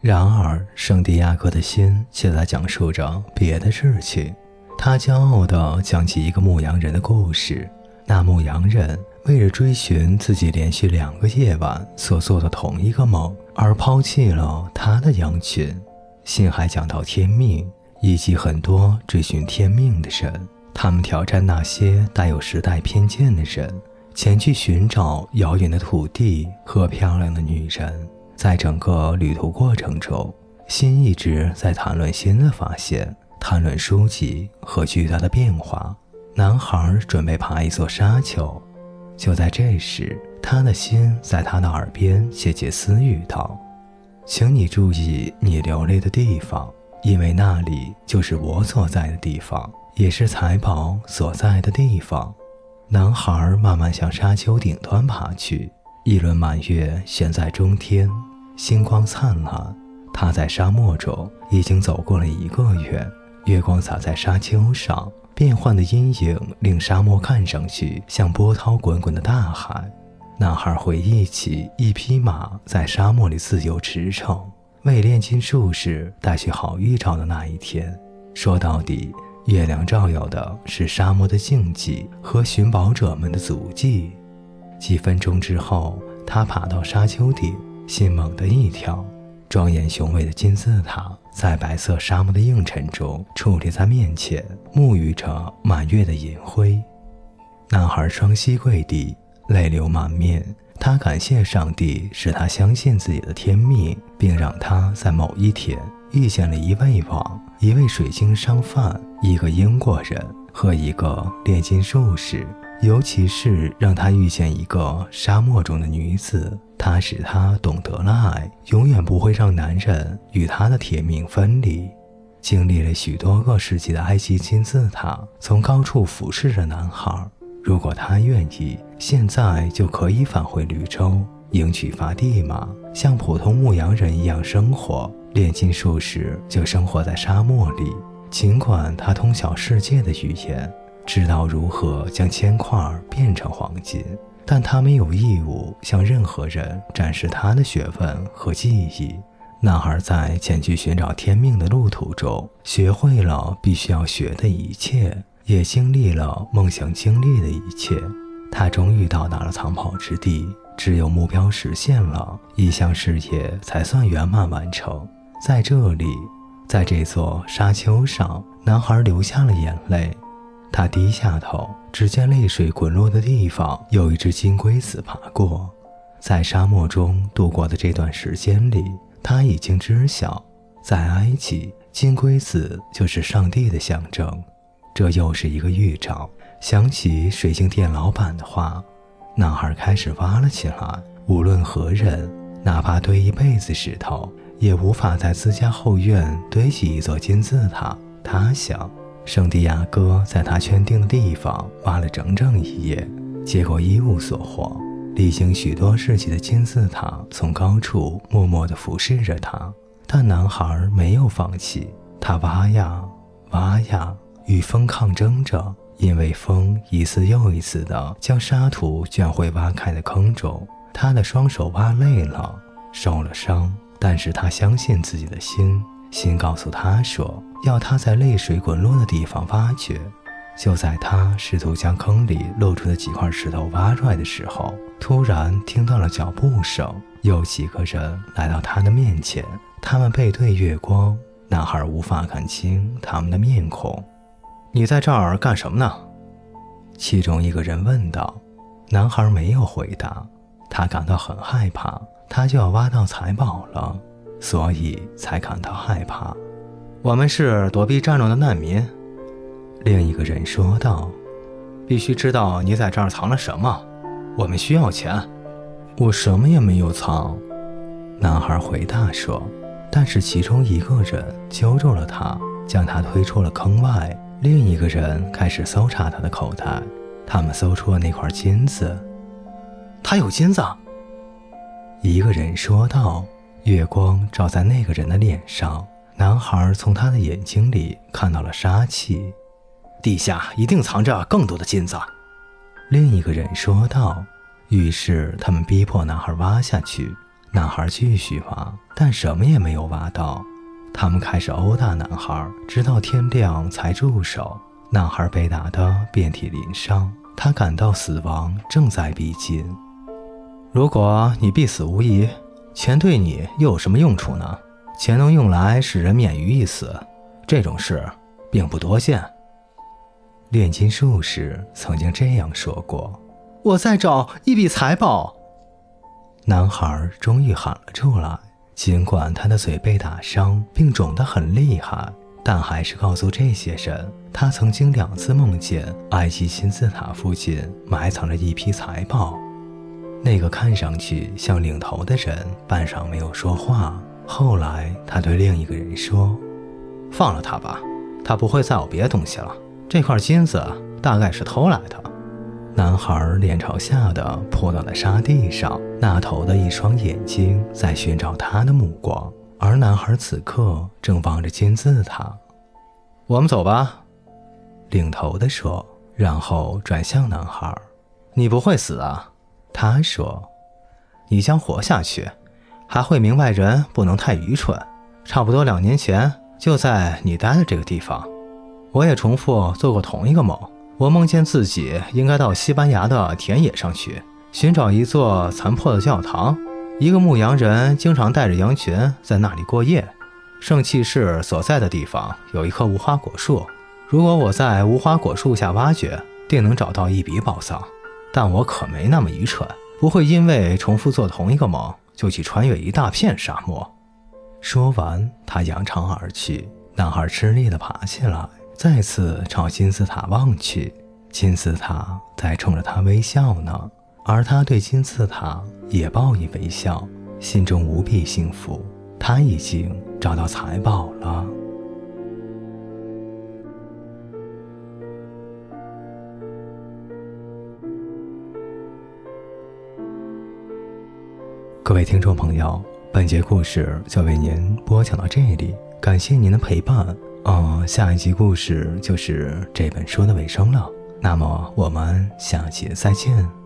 然而，圣地亚哥的心却在讲述着别的事情。他骄傲地讲起一个牧羊人的故事。那牧羊人为了追寻自己连续两个夜晚所做的同一个梦，而抛弃了他的羊群。信还讲到天命，以及很多追寻天命的人，他们挑战那些带有时代偏见的人，前去寻找遥远的土地和漂亮的女人。在整个旅途过程中，心一直在谈论新的发现，谈论书籍和巨大的变化。男孩准备爬一座沙丘，就在这时，他的心在他的耳边窃窃私语道：“请你注意你流泪的地方，因为那里就是我所在的地方，也是财宝所在的地方。”男孩慢慢向沙丘顶端爬去，一轮满月悬在中天。星光灿烂，他在沙漠中已经走过了一个月。月光洒在沙丘上，变幻的阴影令沙漠看上去像波涛滚滚的大海。男孩回忆起一匹马在沙漠里自由驰骋，为炼金术士带去好预兆的那一天。说到底，月亮照耀的是沙漠的静寂和寻宝者们的足迹。几分钟之后，他爬到沙丘顶。心猛地一跳，庄严雄伟的金字塔在白色沙漠的映衬中矗立在面前，沐浴着满月的银辉。男孩双膝跪地，泪流满面。他感谢上帝，使他相信自己的天命，并让他在某一天遇见了一位王、一位水晶商贩、一个英国人和一个炼金术士。尤其是让他遇见一个沙漠中的女子，她使他懂得了爱，永远不会让男人与他的铁命分离。经历了许多个世纪的埃及金字塔，从高处俯视着男孩。如果他愿意，现在就可以返回绿洲，迎娶法蒂玛，像普通牧羊人一样生活。炼金术士就生活在沙漠里，尽管他通晓世界的语言。知道如何将铅块变成黄金，但他没有义务向任何人展示他的学问和技艺。男孩在前去寻找天命的路途中，学会了必须要学的一切，也经历了梦想经历的一切。他终于到达了藏宝之地，只有目标实现了，一项事业才算圆满完成。在这里，在这座沙丘上，男孩流下了眼泪。他低下头，只见泪水滚落的地方有一只金龟子爬过。在沙漠中度过的这段时间里，他已经知晓，在埃及，金龟子就是上帝的象征。这又是一个预兆。想起水晶店老板的话，男孩开始挖了起来。无论何人，哪怕堆一辈子石头，也无法在自家后院堆起一座金字塔。他想。圣地亚哥在他圈定的地方挖了整整一夜，结果一无所获。历经许多世纪的金字塔从高处默默地俯视着他，但男孩没有放弃。他挖呀挖呀，与风抗争着，因为风一次又一次地将沙土卷回挖开的坑中。他的双手挖累了，受了伤，但是他相信自己的心。心告诉他说，要他在泪水滚落的地方挖掘。就在他试图将坑里露出的几块石头挖出来的时候，突然听到了脚步声，有几个人来到他的面前。他们背对月光，男孩无法看清他们的面孔。你在这儿干什么呢？其中一个人问道。男孩没有回答，他感到很害怕，他就要挖到财宝了。所以才感到害怕。我们是躲避战乱的难民，另一个人说道。必须知道你在这儿藏了什么。我们需要钱。我什么也没有藏，男孩回答说。但是其中一个人揪住了他，将他推出了坑外。另一个人开始搜查他的口袋，他们搜出了那块金子。他有金子，一个人说道。月光照在那个人的脸上，男孩从他的眼睛里看到了杀气。地下一定藏着更多的金子，另一个人说道。于是他们逼迫男孩挖下去。男孩继续挖，但什么也没有挖到。他们开始殴打男孩，直到天亮才住手。男孩被打得遍体鳞伤，他感到死亡正在逼近。如果你必死无疑，钱对你又有什么用处呢？钱能用来使人免于一死，这种事并不多见。炼金术士曾经这样说过：“我在找一笔财宝。”男孩终于喊了出来。尽管他的嘴被打伤并肿得很厉害，但还是告诉这些人，他曾经两次梦见埃及金字塔附近埋藏着一批财宝。那个看上去像领头的人半晌没有说话。后来，他对另一个人说：“放了他吧，他不会再有别的东西了。这块金子大概是偷来的。”男孩脸朝下的扑倒在沙地上，那头的一双眼睛在寻找他的目光，而男孩此刻正望着金字塔。我们走吧，领头的说，然后转向男孩：“你不会死啊？”他说：“你将活下去，还会明白人不能太愚蠢。差不多两年前，就在你待的这个地方，我也重复做过同一个梦。”我梦见自己应该到西班牙的田野上去寻找一座残破的教堂，一个牧羊人经常带着羊群在那里过夜。圣骑士所在的地方有一棵无花果树，如果我在无花果树下挖掘，定能找到一笔宝藏。但我可没那么愚蠢，不会因为重复做同一个梦就去穿越一大片沙漠。说完，他扬长而去。男孩吃力地爬起来。再次朝金字塔望去，金字塔在冲着他微笑呢，而他对金字塔也报以微笑，心中无比幸福。他已经找到财宝了。各位听众朋友，本节故事就为您播讲到这里，感谢您的陪伴。哦，下一集故事就是这本书的尾声了。那么我们下期再见。